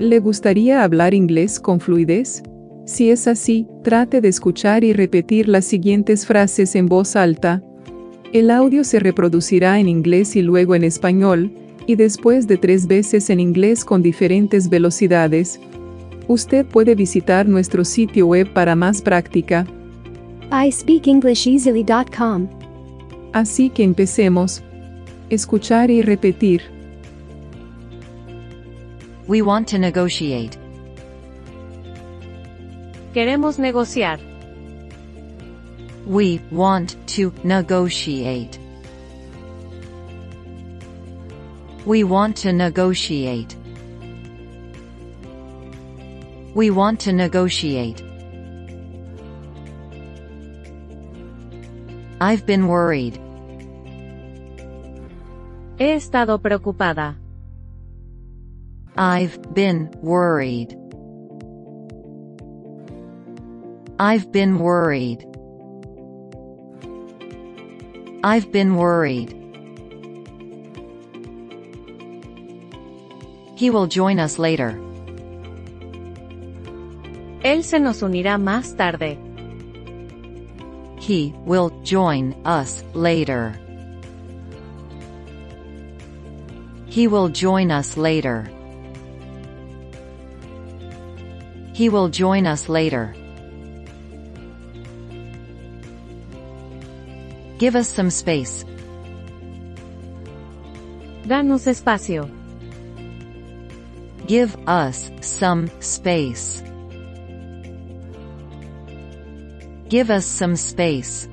¿Le gustaría hablar inglés con fluidez? Si es así, trate de escuchar y repetir las siguientes frases en voz alta. El audio se reproducirá en inglés y luego en español, y después de tres veces en inglés con diferentes velocidades. Usted puede visitar nuestro sitio web para más práctica. iSpeakEnglishEasily.com. Así que empecemos. Escuchar y repetir. We want to negotiate. Queremos negociar. We want to negotiate. We want to negotiate. We want to negotiate. I've been worried. He estado preocupada. I've been worried. I've been worried. I've been worried. He will join us later. Él se nos unirá más tarde. He will join us later. He will join us later. He will join us later. Give us some space. Danos espacio. Give us some space. Give us some space.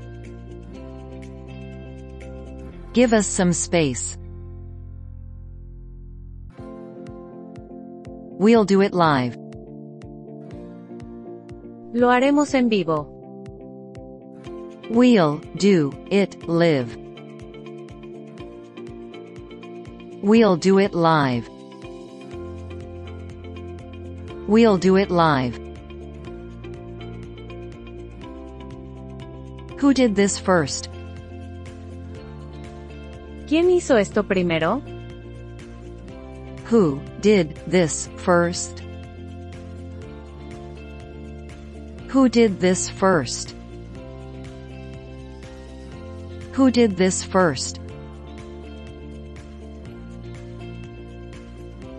Give us some space. We'll do it live. Lo haremos en vivo. We'll do it live. We'll do it live. We'll do it live. Who did this first? ¿Quién hizo esto primero? Who did this first? Who did this first? Who did this first?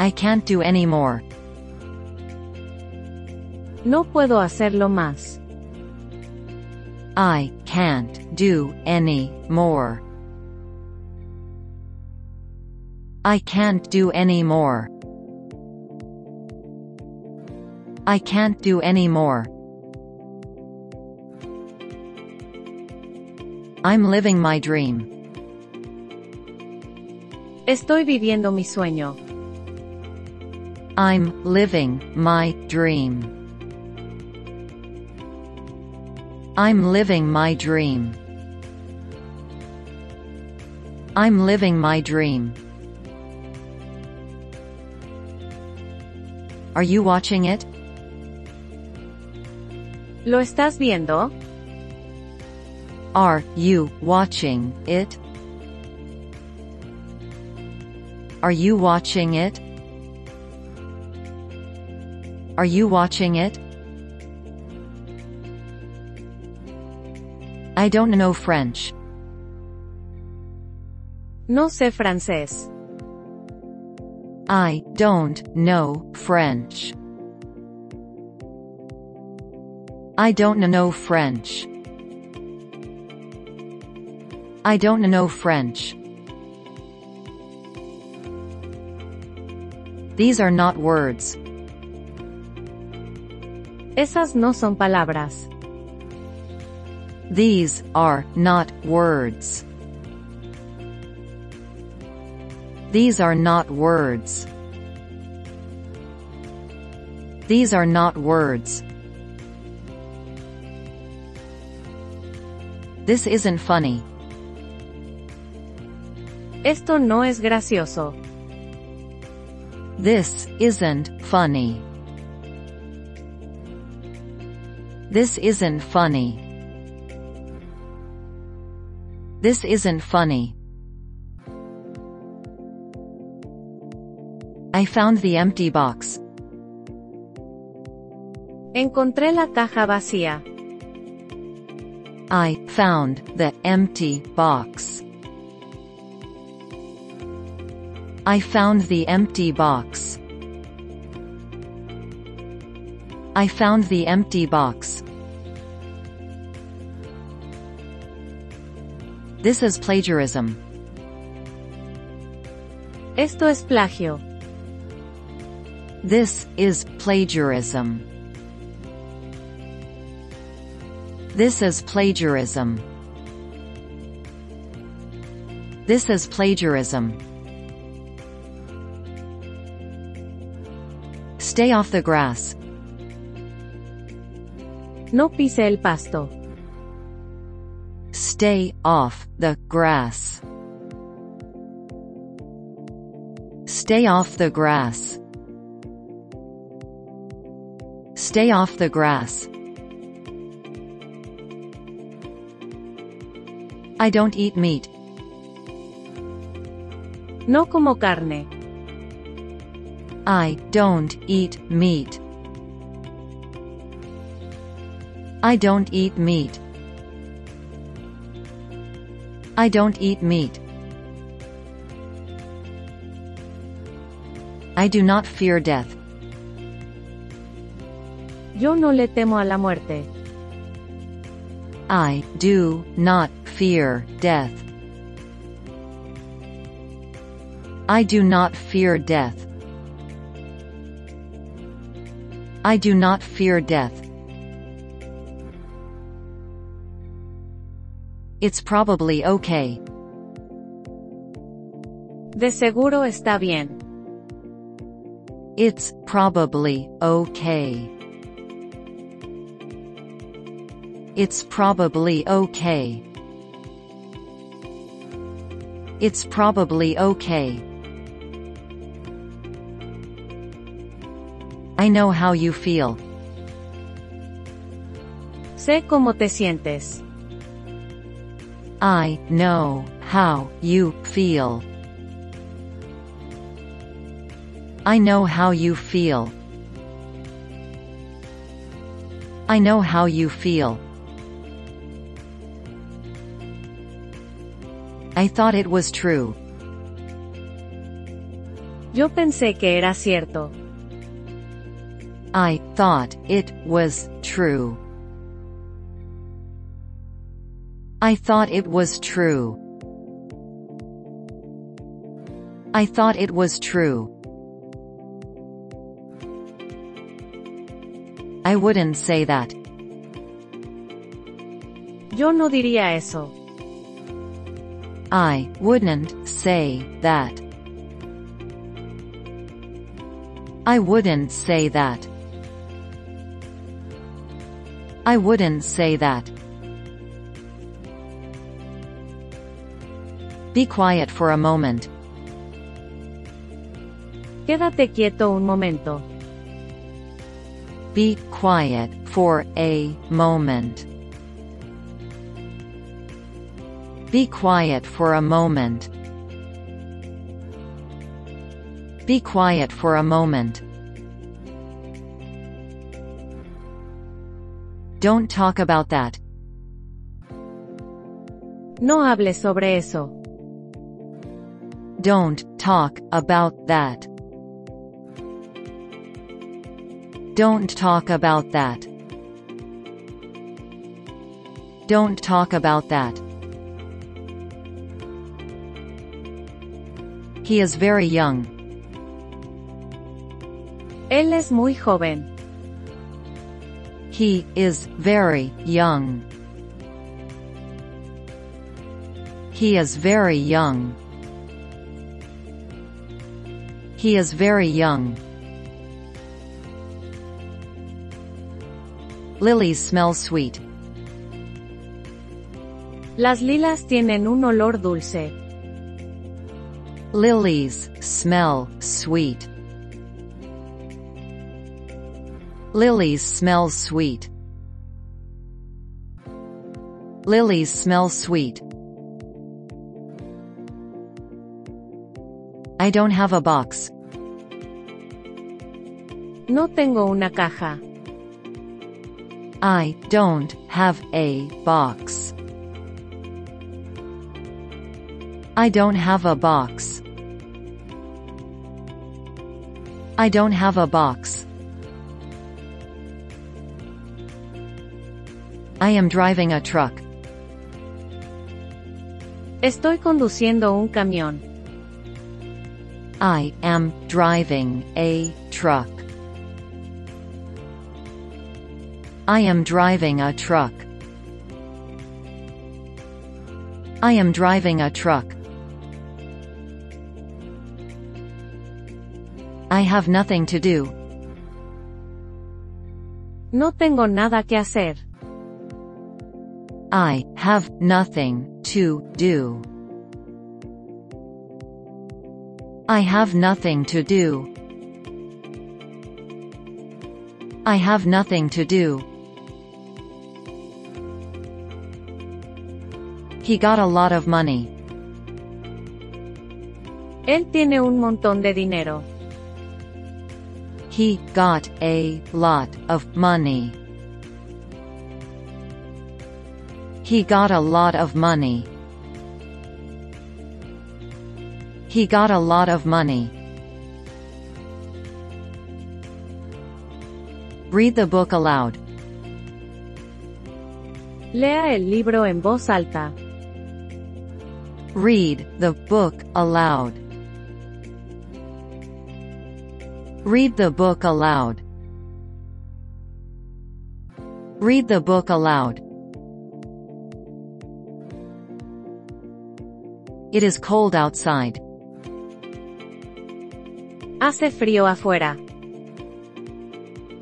I can't do any more. No puedo hacerlo más. I can't do any more. I can't do any more. I can't do any more. I'm living my dream. Estoy viviendo mi sueño. I'm living my dream. I'm living my dream. I'm living my dream. Are you watching it? ¿Lo estás viendo? Are you watching it? Are you watching it? Are you watching it? I don't know French. No sé francés. I don't know French. I don't know French. I don't know French. These are not words. Esas no son palabras. These are not words. These are not words. These are not words. This isn't funny. Esto no es gracioso. This isn't funny. This isn't funny. This isn't funny. I found the empty box. Encontré la caja vacía. I found the empty box. I found the empty box. I found the empty box. This is plagiarism. Esto es plagio. This is plagiarism. This is plagiarism. This is plagiarism. Stay off the grass. No pise el pasto. Stay off the grass. Stay off the grass. Stay off the grass. I don't eat meat. No como carne. I don't eat meat. I don't eat meat. I don't eat meat. I do not fear death. Yo no le temo a la muerte. I do not fear death. I do not fear death. I do not fear death. It's probably okay. De seguro está bien. It's probably okay. It's probably okay. It's probably okay. I know how you feel. Sé cómo te sientes. I know how you feel. I know how you feel. I know how you feel. I thought it was true. Yo pensé que era cierto. I thought it was true. I thought it was true. I thought it was true. I wouldn't say that. Yo no diría eso. I wouldn't say that. I wouldn't say that. I wouldn't say that. Be quiet for a moment. Quédate quieto un momento. Be quiet for a moment. Be quiet for a moment. Be quiet for a moment. Don't talk about that. No hables sobre eso. Don't talk about that. Don't talk about that. Don't talk about that. He is very young. Él es muy joven. He is very young. He is very young. He is very young. Lilies smell sweet. Las lilas tienen un olor dulce. Lilies smell sweet. Lilies smell sweet. Lilies smell sweet. I don't have a box. No tengo una caja. I don't have a box. I don't have a box. I don't have a box. I am driving a truck. Estoy conduciendo un camión. I am driving a truck. I am driving a truck. I am driving a truck. I have nothing to do. No tengo nada que hacer. I have nothing to do. I have nothing to do. I have nothing to do. He got a lot of money. Él tiene un montón de dinero. He got a lot of money. He got a lot of money. He got a lot of money. Read the book aloud. Lea el libro en voz alta. Read the book aloud. Read the book aloud. Read the book aloud. It is cold outside. Hace frío afuera.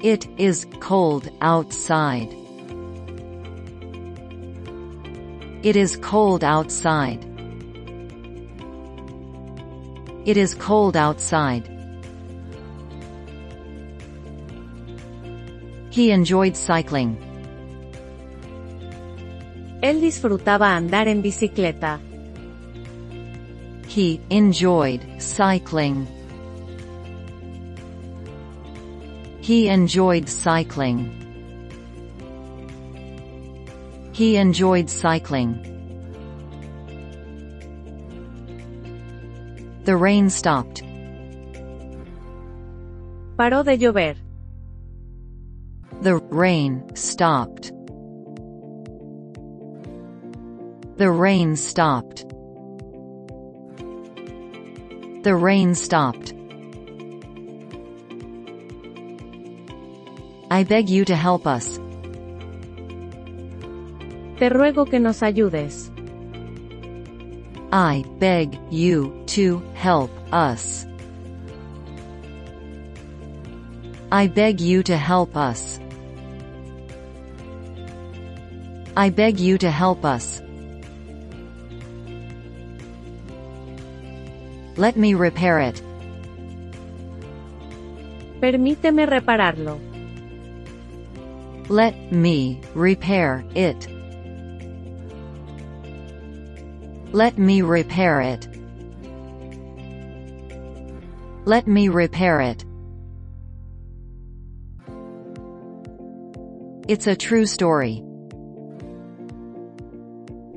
It is cold outside. It is cold outside. It is cold outside. He enjoyed cycling. Él disfrutaba andar en bicicleta. He enjoyed cycling. He enjoyed cycling. He enjoyed cycling. The rain stopped. Paró de llover. The rain stopped. The rain stopped. The rain stopped. I beg you to help us. Te ruego que nos ayudes. I beg you to help us. I beg you to help us. I beg you to help us. Let me repair it. Permíteme repararlo. Let me repair it. Let me repair it. Let me repair it. It's a true story.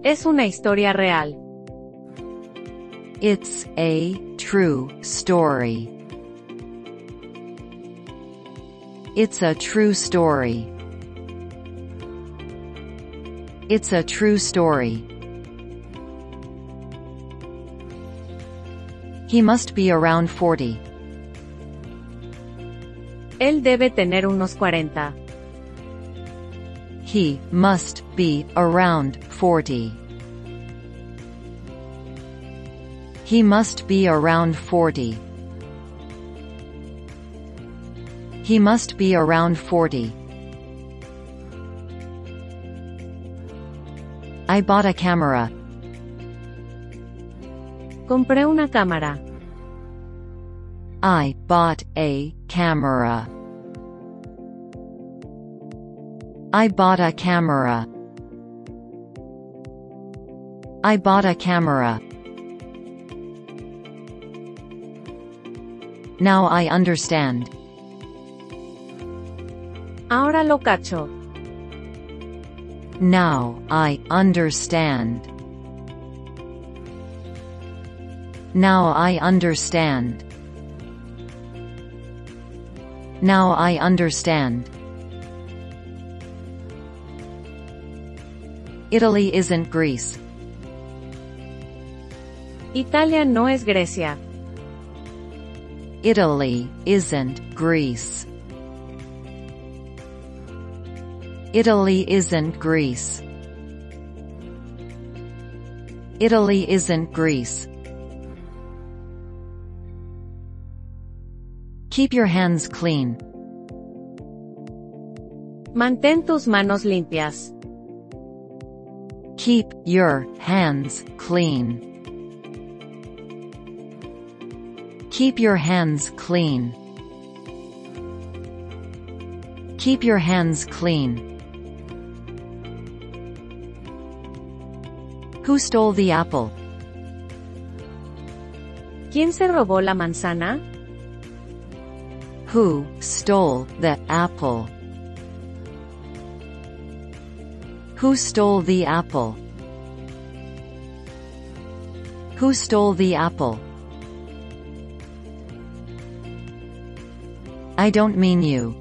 Es una historia real. It's a true story. It's a true story. It's a true story. He must be around 40. Él debe tener unos 40. He must be around 40. He must be around 40. He must be around 40. I bought a camera. Compré una cámara. I bought a camera. I bought a camera. I bought a camera. Now I understand. Ahora lo cacho. Now, I understand. Now I understand. Now I understand. Italy isn't Greece. Italia no es Grecia. Italy isn't Greece. Italy isn't Greece. Italy isn't Greece. Keep your hands clean. Mantén tus manos limpias. Keep your hands clean. Keep your hands clean. Keep your hands clean. Who stole the apple? ¿Quién se robó la manzana? Who stole the apple? Who stole the apple? Who stole the apple? I don't mean you.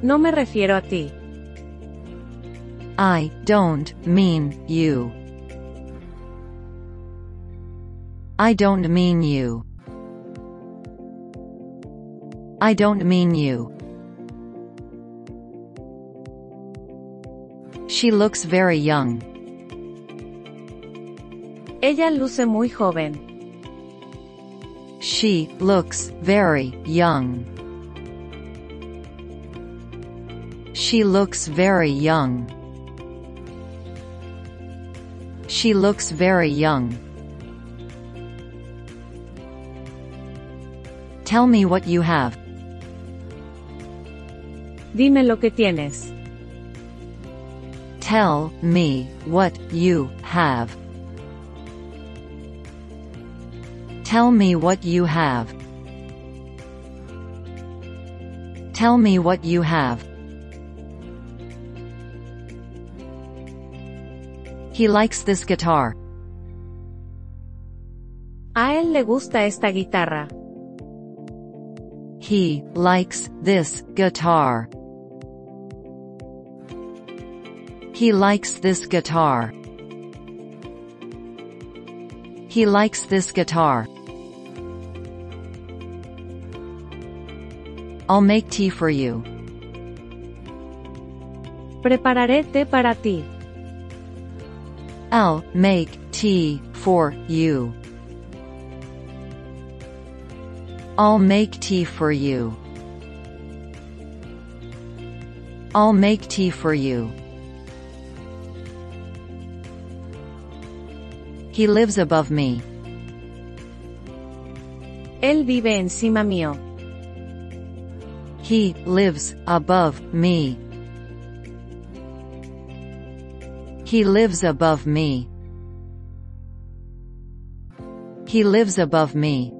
No me refiero a ti. I don't mean you. I don't mean you. I don't mean you. She looks very young. Ella luce muy joven. She looks very young. She looks very young. She looks very young. Tell me what you have. Dime lo que tienes. Tell me what you have. Tell me what you have. Tell me what you have. He likes this guitar. A él le gusta esta guitarra. He likes this guitar. He likes this guitar. He likes this guitar. I'll make tea for you. Prepararé té para ti. I'll make tea for you. I'll make tea for you. I'll make tea for you. He lives above me. Él vive encima mío. He lives above me. He lives above me. He lives above me.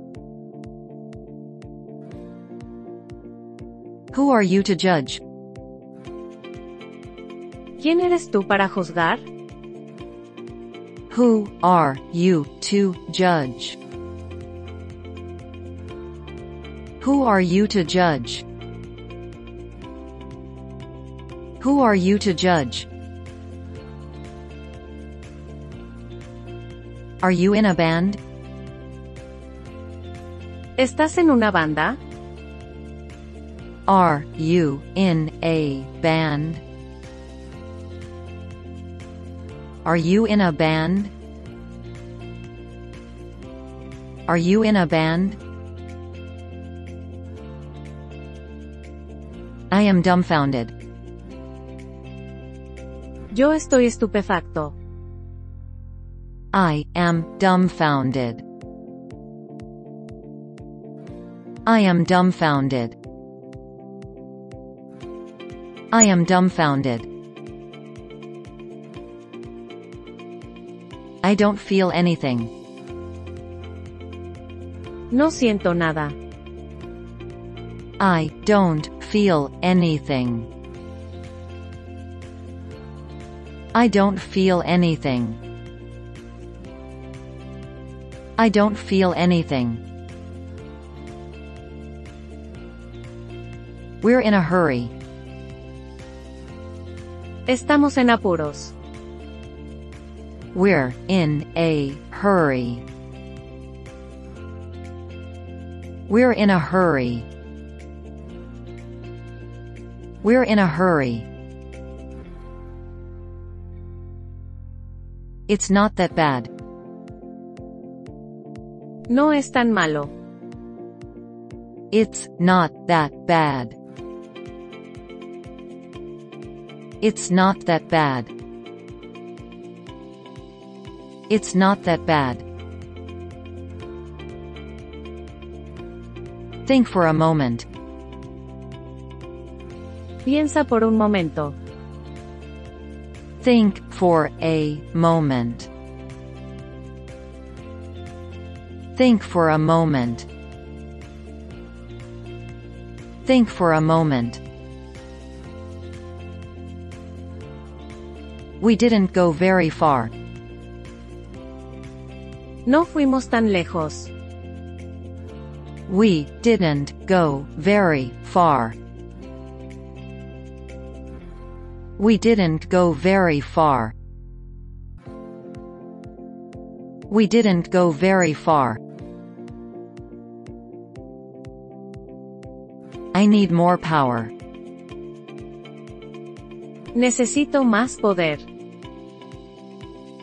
Who are you to judge? ¿Quién eres tú para juzgar? Who are you to judge? Who are you to judge? Who are you to judge? Are you in a band? ¿Estás en una banda? Are you in a band? Are you in a band? Are you in a band? I am dumbfounded. Yo estoy estupefacto. I am dumbfounded. I am dumbfounded. I am dumbfounded. I don't feel anything. No siento nada. I don't feel anything. I don't feel anything. I don't feel anything. We're in a hurry. Estamos en apuros. We're in a hurry. We're in a hurry. We're in a hurry. It's not that bad. No es tan malo. It's not that bad. It's not that bad. It's not that bad. Think for a moment. Piensa por un momento. Think for a moment. Think for a moment. Think for a moment. We didn't go very far. No fuimos tan lejos. We didn't go very far. We didn't go very far. We didn't go very far. I need more power. Necesito más poder.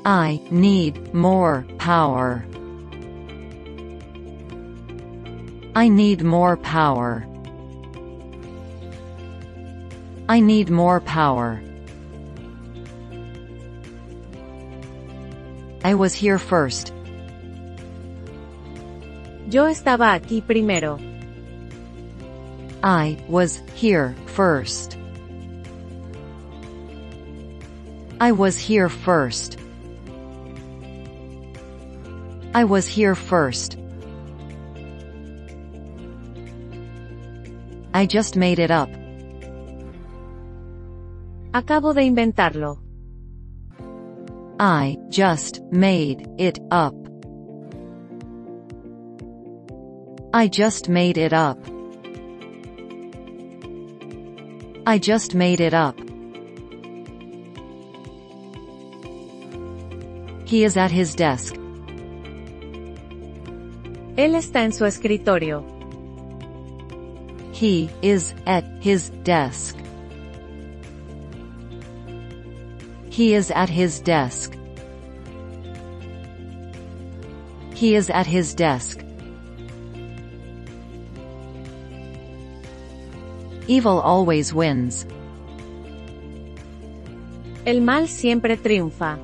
I need more power. I need more power. I need more power. I was here first. Yo estaba aquí primero. I was here first. I was here first. I was here first. I just made it up. Acabo de inventarlo. I just made it up. I just made it up. I just made it up. He is at his desk. Él está en su escritorio. He is at his desk. He is at his desk. He is at his desk. Evil always wins. El mal siempre triunfa.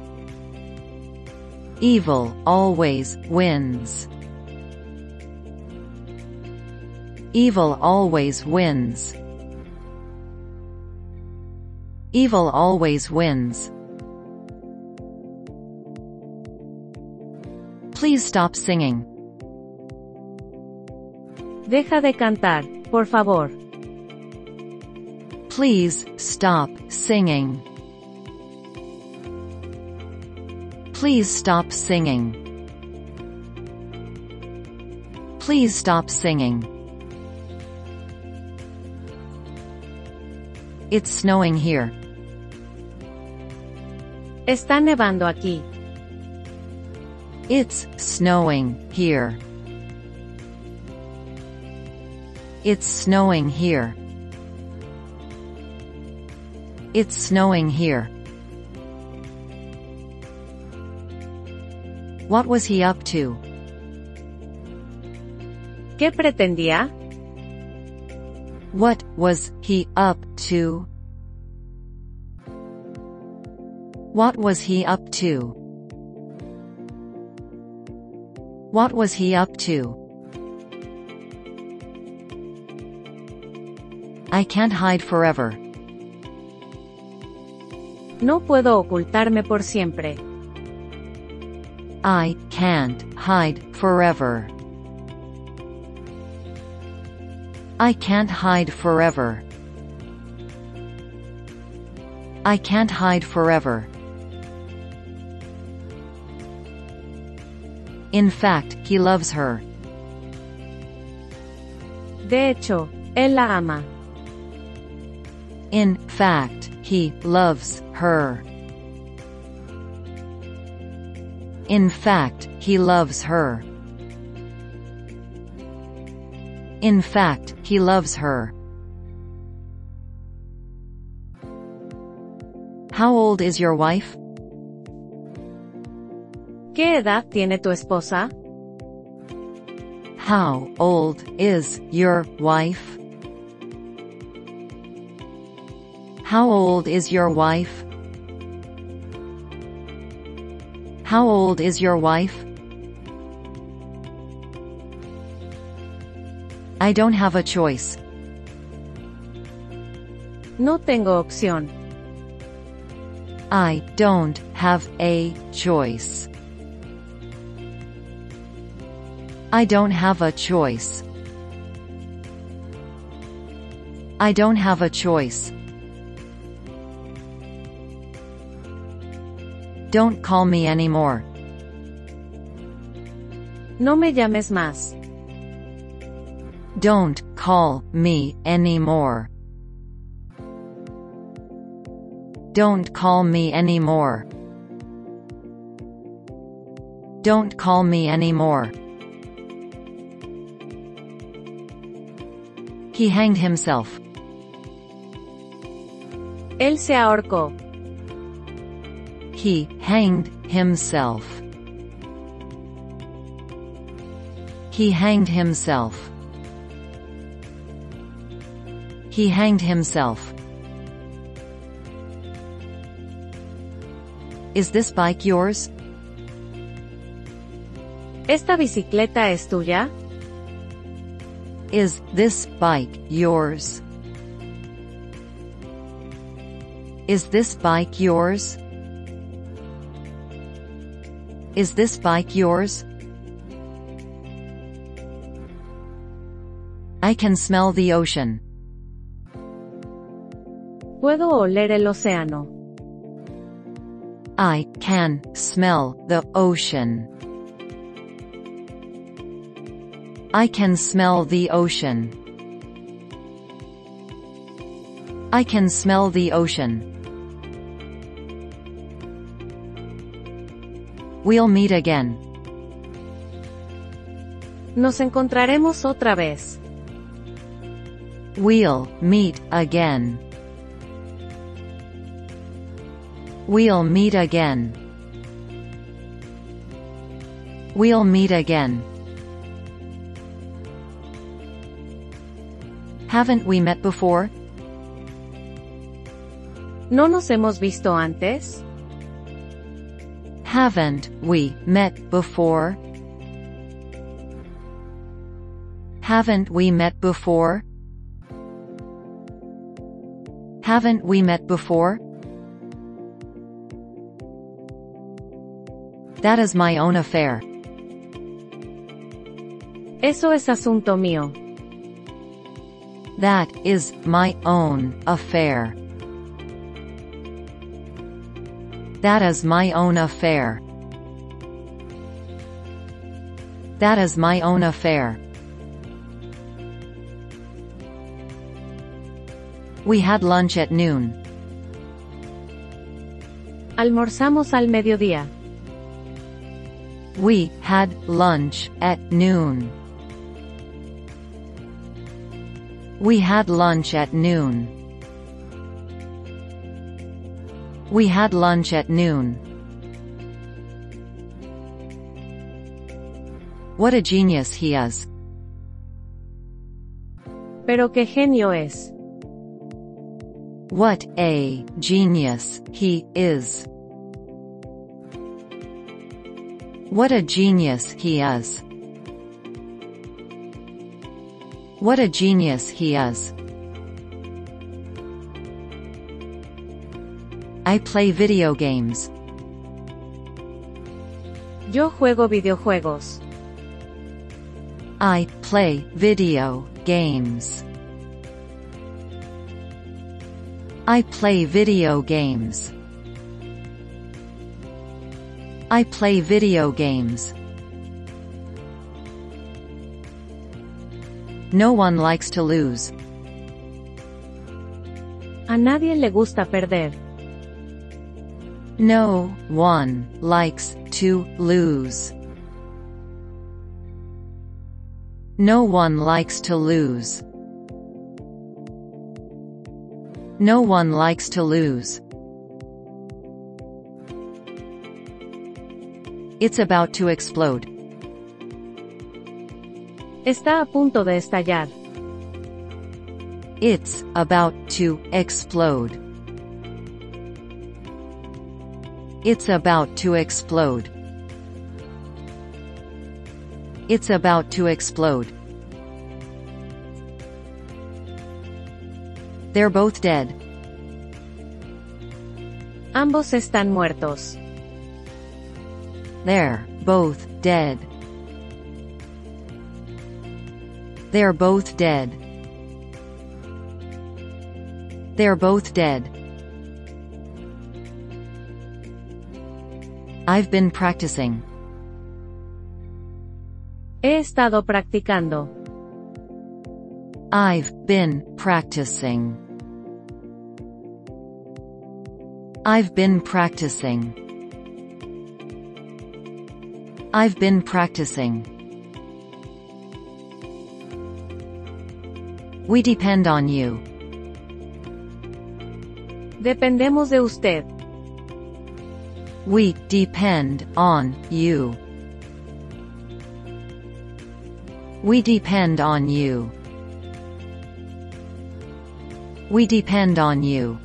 Evil always wins. Evil always wins. Evil always wins. Please stop singing. Deja de cantar, por favor. Please stop singing. Please stop singing. Please stop singing. It's snowing here. Está nevando aquí. It's snowing here. It's snowing here. It's snowing here. What was he up to? ¿Qué pretendía? What was he up to? What was he up to? What was he up to? I can't hide forever. No puedo ocultarme por siempre. I can't hide forever. I can't hide forever. I can't hide forever. In fact, he loves her. De hecho, él la ama. In fact, he loves her. In fact, he loves her. In fact, he loves her. How old is your wife? ¿Qué edad tiene tu esposa? How old is your wife? How old is your wife? How old is your wife? I don't have a choice. No tengo opción. I don't have a choice. I don't have a choice. I don't have a choice. Don't call me anymore. No me llames más. Don't call me anymore. Don't call me anymore. Don't call me anymore. He hanged himself. Él se ahorcó. He hanged himself. He hanged himself. He hanged himself. Is this bike yours? ¿Esta bicicleta es tuya? Is this bike yours? Is this bike yours? Is this bike yours? I can smell the ocean. Puedo oler el océano. I can smell the ocean. I can smell the ocean. I can smell the ocean. We'll meet again. Nos encontraremos otra vez. We'll meet again. We'll meet again. We'll meet again. Haven't we met before? ¿No nos hemos visto antes? Haven't we met before? Haven't we met before? Haven't we met before? That is my own affair. Eso es asunto mío. That is my own affair. That is my own affair. That is my own affair. We had lunch at noon. Almorzamos al mediodía. We had lunch at noon. We had lunch at noon. We had lunch at noon. What a genius he is. Pero qué genio es. What a genius he is. What a genius he is. What a genius he is. I play video games. Yo juego videojuegos. I play video games. I play video games. I play video games. No one likes to lose. A nadie le gusta perder. No one likes to lose. No one likes to lose. No one likes to lose. It's about to explode. Está a punto de estallar. It's about to explode. It's about to explode. It's about to explode. They're both dead. Ambos están muertos. They're both dead. They're both dead. They're both dead. I've been practicing. He estado practicando. I've been practicing. I've been practicing. I've been practicing. We depend on you. Dependemos de usted. We depend on you. We depend on you. We depend on you.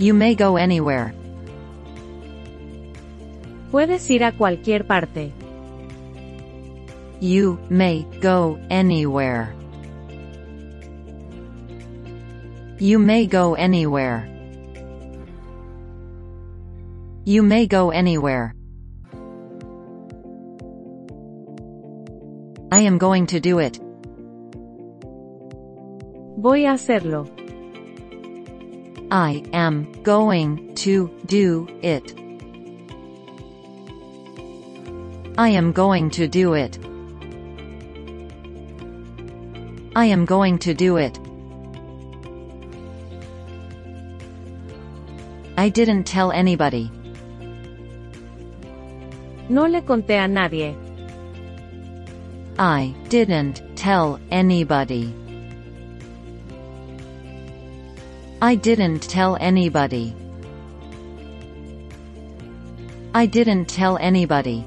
You may go anywhere. Puedes ir a cualquier parte. You may go anywhere. You may go anywhere. You may go anywhere. I am going to do it. Voy a hacerlo. I am going to do it. I am going to do it. I am going to do it. I didn't tell anybody. No le conté a nadie. I didn't tell anybody. I didn't tell anybody. I didn't tell anybody.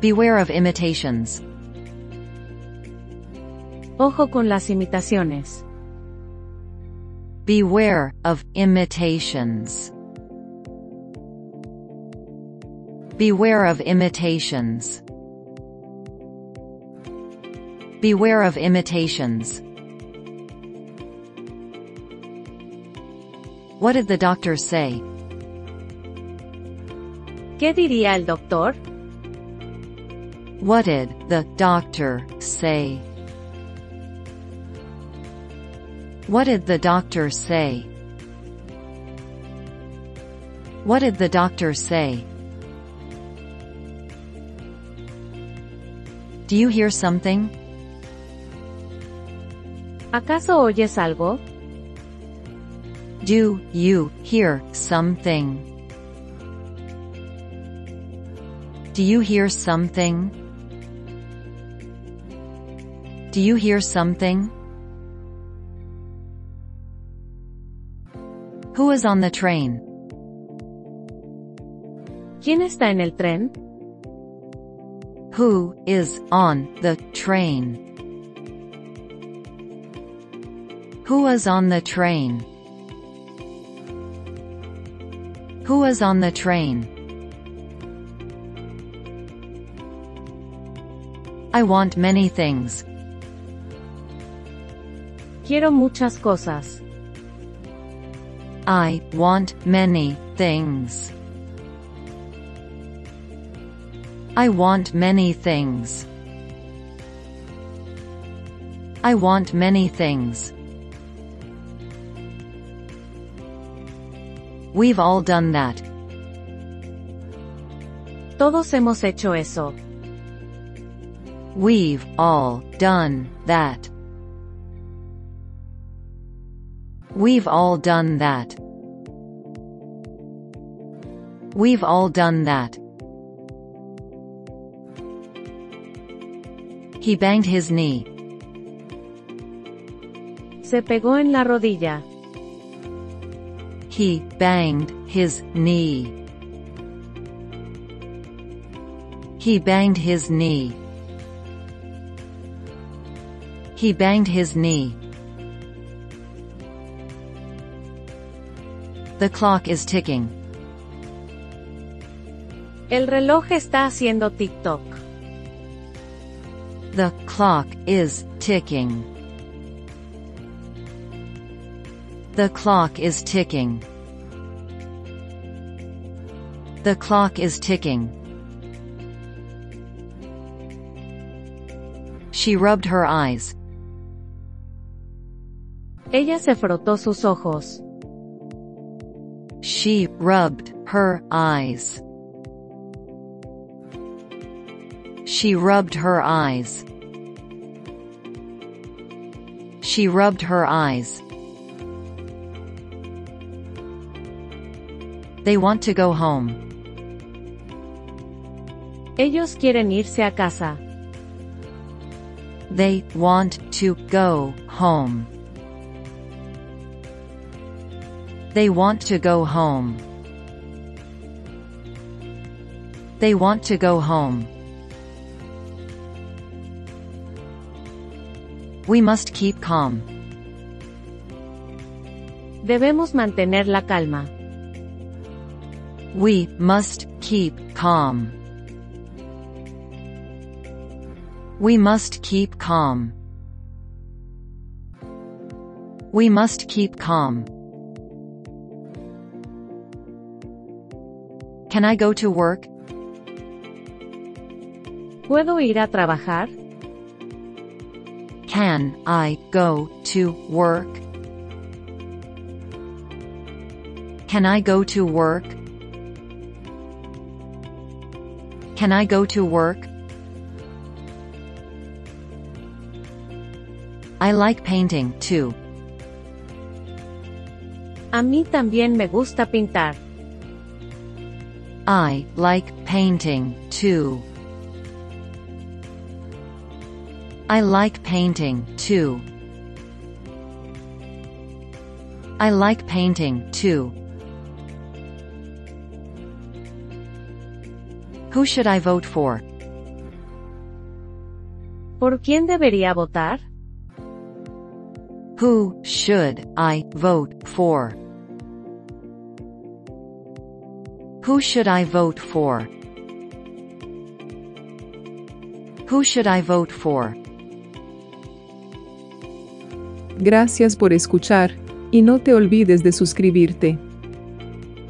Beware of imitations. Ojo con las imitaciones. Beware of imitations. Beware of imitations. Beware of imitations. What did the doctor say? ¿Qué diría el doctor? What did the doctor say? What did the doctor say? What did the doctor say? Do you hear something? ¿Acaso oyes algo? Do you hear something? Do you hear something? Do you hear something? Who is on the train? ¿Quién está en el tren? Who is on the train? Who is on the train? Who is on the train? I want many things. Quiero muchas cosas. I want many things. I want many things. I want many things. We've all done that. Todos hemos hecho eso. We've all done that. We've all done that. We've all done that. He banged his knee. Se pegó en la rodilla. He banged his knee. He banged his knee. He banged his knee. The clock is ticking. El reloj está haciendo tictac. The clock is ticking. The clock is ticking. The clock is ticking. She rubbed her eyes. Ella se frotó sus ojos. She rubbed her eyes. She rubbed her eyes. She rubbed her eyes. They want to go home. Ellos quieren irse a casa. They want to go home. They want to go home. They want to go home. We must keep calm. Debemos mantener la calma. We must keep calm. We must keep calm. We must keep calm. Can I go to work? ¿Puedo ir a trabajar? Can I go to work? Can I go to work? Can I go to work? I like painting too. A mí también me gusta pintar. I like painting too. I like painting too. I like painting too. Who should I vote for? ¿Por quién debería votar? Who should I vote for? Who should I vote for? Who should I vote for? Gracias por escuchar, y no te olvides de suscribirte.